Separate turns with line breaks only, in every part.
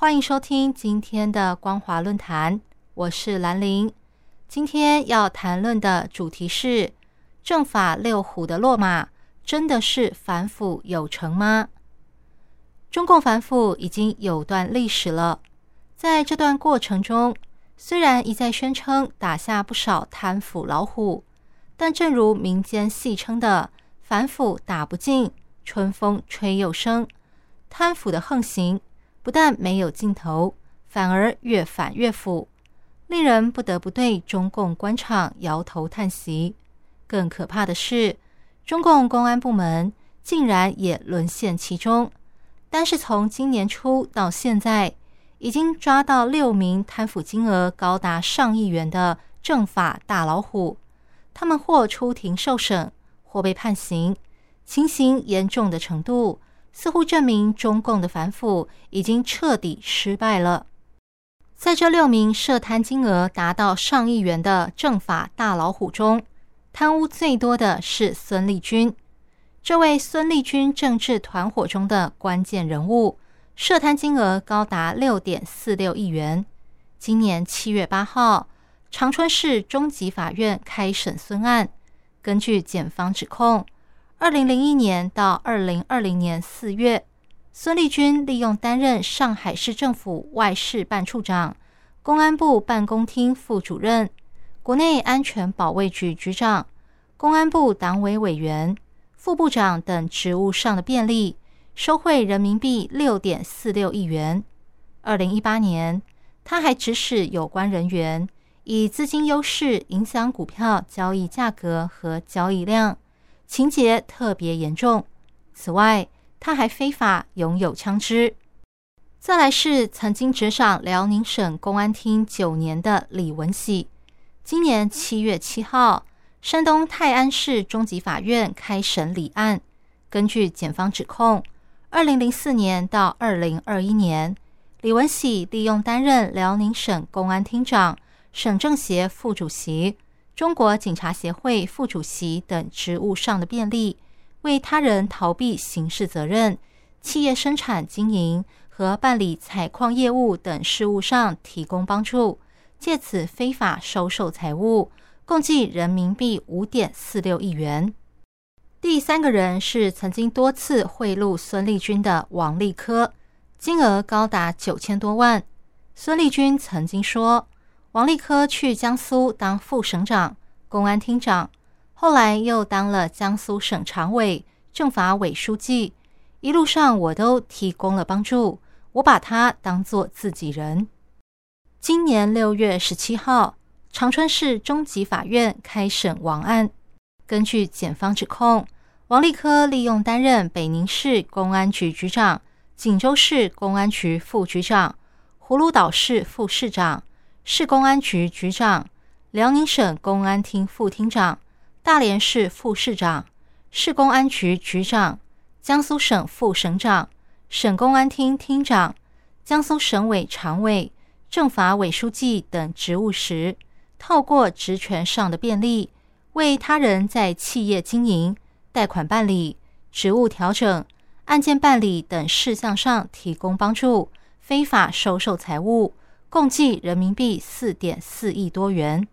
欢迎收听今天的光华论坛，我是兰陵。今天要谈论的主题是：政法六虎的落马，真的是反腐有成吗？中共反腐已经有段历史了，在这段过程中，虽然一再宣称打下不少贪腐老虎，但正如民间戏称的“反腐打不尽，春风吹又生”。贪腐的横行不但没有尽头，反而越反越腐，令人不得不对中共官场摇头叹息。更可怕的是，中共公安部门竟然也沦陷其中。单是从今年初到现在，已经抓到六名贪腐金额高达上亿元的政法大老虎，他们或出庭受审，或被判刑，情形严重的程度。似乎证明中共的反腐已经彻底失败了。在这六名涉贪金额达到上亿元的政法大老虎中，贪污最多的是孙立军。这位孙立军政治团伙中的关键人物，涉贪金额高达六点四六亿元。今年七月八号，长春市中级法院开审孙案，根据检方指控。二零零一年到二零二零年四月，孙立军利用担任上海市政府外事办处长、公安部办公厅副主任、国内安全保卫局局长、公安部党委委员、副部长等职务上的便利，收贿人民币六点四六亿元。二零一八年，他还指使有关人员以资金优势影响股票交易价格和交易量。情节特别严重。此外，他还非法拥有枪支。再来是曾经执掌辽宁省公安厅九年的李文喜。今年七月七号，山东泰安市中级法院开审理案。根据检方指控，二零零四年到二零二一年，李文喜利用担任辽宁省公安厅长、省政协副主席。中国警察协会副主席等职务上的便利，为他人逃避刑事责任、企业生产经营和办理采矿业务等事务上提供帮助，借此非法收受财物，共计人民币五点四六亿元。第三个人是曾经多次贿赂孙立军的王立科，金额高达九千多万。孙立军曾经说。王立科去江苏当副省长、公安厅长，后来又当了江苏省常委、政法委书记。一路上我都提供了帮助，我把他当做自己人。今年六月十七号，长春市中级法院开审王案。根据检方指控，王立科利用担任北宁市公安局局长、锦州市公安局副局长、葫芦岛市副市长。市公安局局长、辽宁省公安厅副厅长、大连市副市长、市公安局局长、江苏省副省长、省公安厅厅长、江苏省委常委、政法委书记等职务时，透过职权上的便利，为他人在企业经营、贷款办理、职务调整、案件办理等事项上提供帮助，非法收受财物。共计人民币四点四亿多元。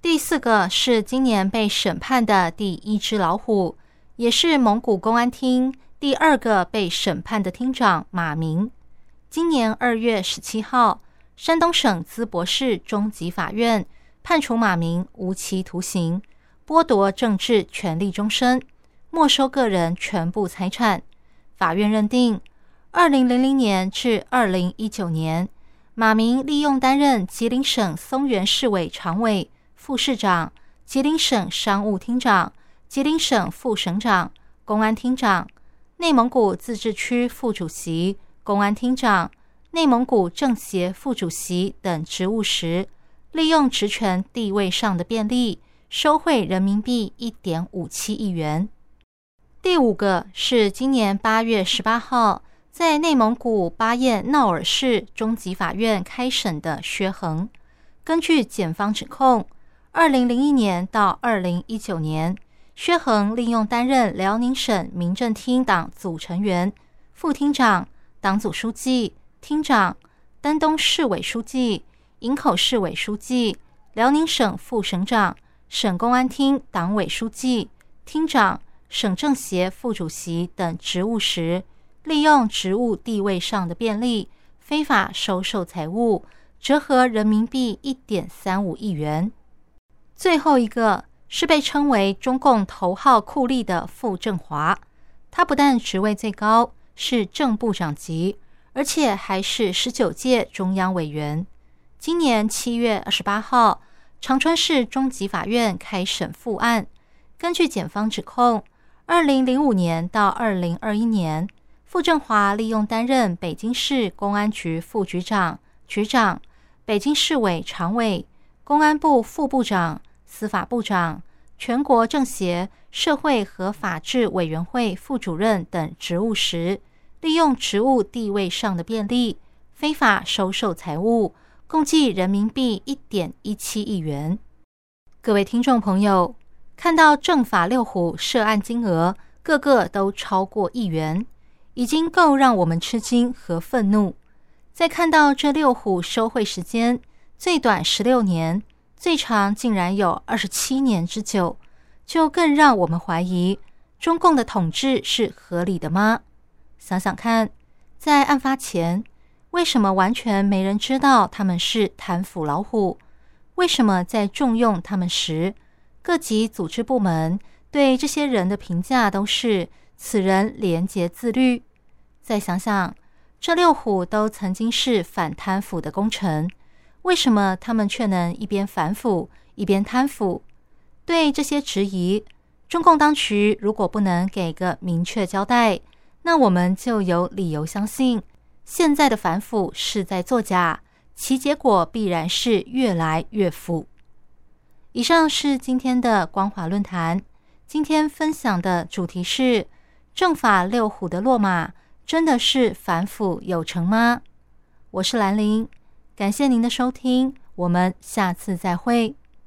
第四个是今年被审判的第一只老虎，也是蒙古公安厅第二个被审判的厅长马明。今年二月十七号，山东省淄博市中级法院判处马明无期徒刑，剥夺政治权利终身，没收个人全部财产。法院认定，二零零零年至二零一九年。马明利用担任吉林省松原市委常委、副市长、吉林省商务厅长、吉林省副省长、公安厅长、内蒙古自治区副主席、公安厅长、内蒙古政协副主席等职务时，利用职权地位上的便利，收贿人民币一点五七亿元。第五个是今年八月十八号，在内蒙古巴彦淖尔市中级法院开审的薛恒。根据检方指控，二零零一年到二零一九年，薛恒利用担任辽宁省民政厅党组成员、副厅长、党组书记、厅长、丹东市委书记、营口市委书记、辽宁省副省长、省公安厅党委书记、厅长。省政协副主席等职务时，利用职务地位上的便利，非法收受财物，折合人民币一点三五亿元。最后一个是被称为中共头号酷吏的傅政华，他不但职位最高，是正部长级，而且还是十九届中央委员。今年七月二十八号，长春市中级法院开审复案，根据检方指控。二零零五年到二零二一年，傅政华利用担任北京市公安局副局长、局长、北京市委常委、公安部副部长、司法部长、全国政协社会和法制委员会副主任等职务时，利用职务地位上的便利，非法收受财物，共计人民币一点一七亿元。各位听众朋友。看到政法六虎涉案金额个个都超过亿元，已经够让我们吃惊和愤怒。再看到这六虎收贿时间最短十六年，最长竟然有二十七年之久，就更让我们怀疑中共的统治是合理的吗？想想看，在案发前，为什么完全没人知道他们是贪腐老虎？为什么在重用他们时？各级组织部门对这些人的评价都是：此人廉洁自律。再想想，这六虎都曾经是反贪腐的功臣，为什么他们却能一边反腐一边贪腐？对这些质疑，中共当局如果不能给个明确交代，那我们就有理由相信，现在的反腐是在作假，其结果必然是越来越腐。以上是今天的光华论坛。今天分享的主题是：政法六虎的落马，真的是反腐有成吗？我是兰陵，感谢您的收听，我们下次再会。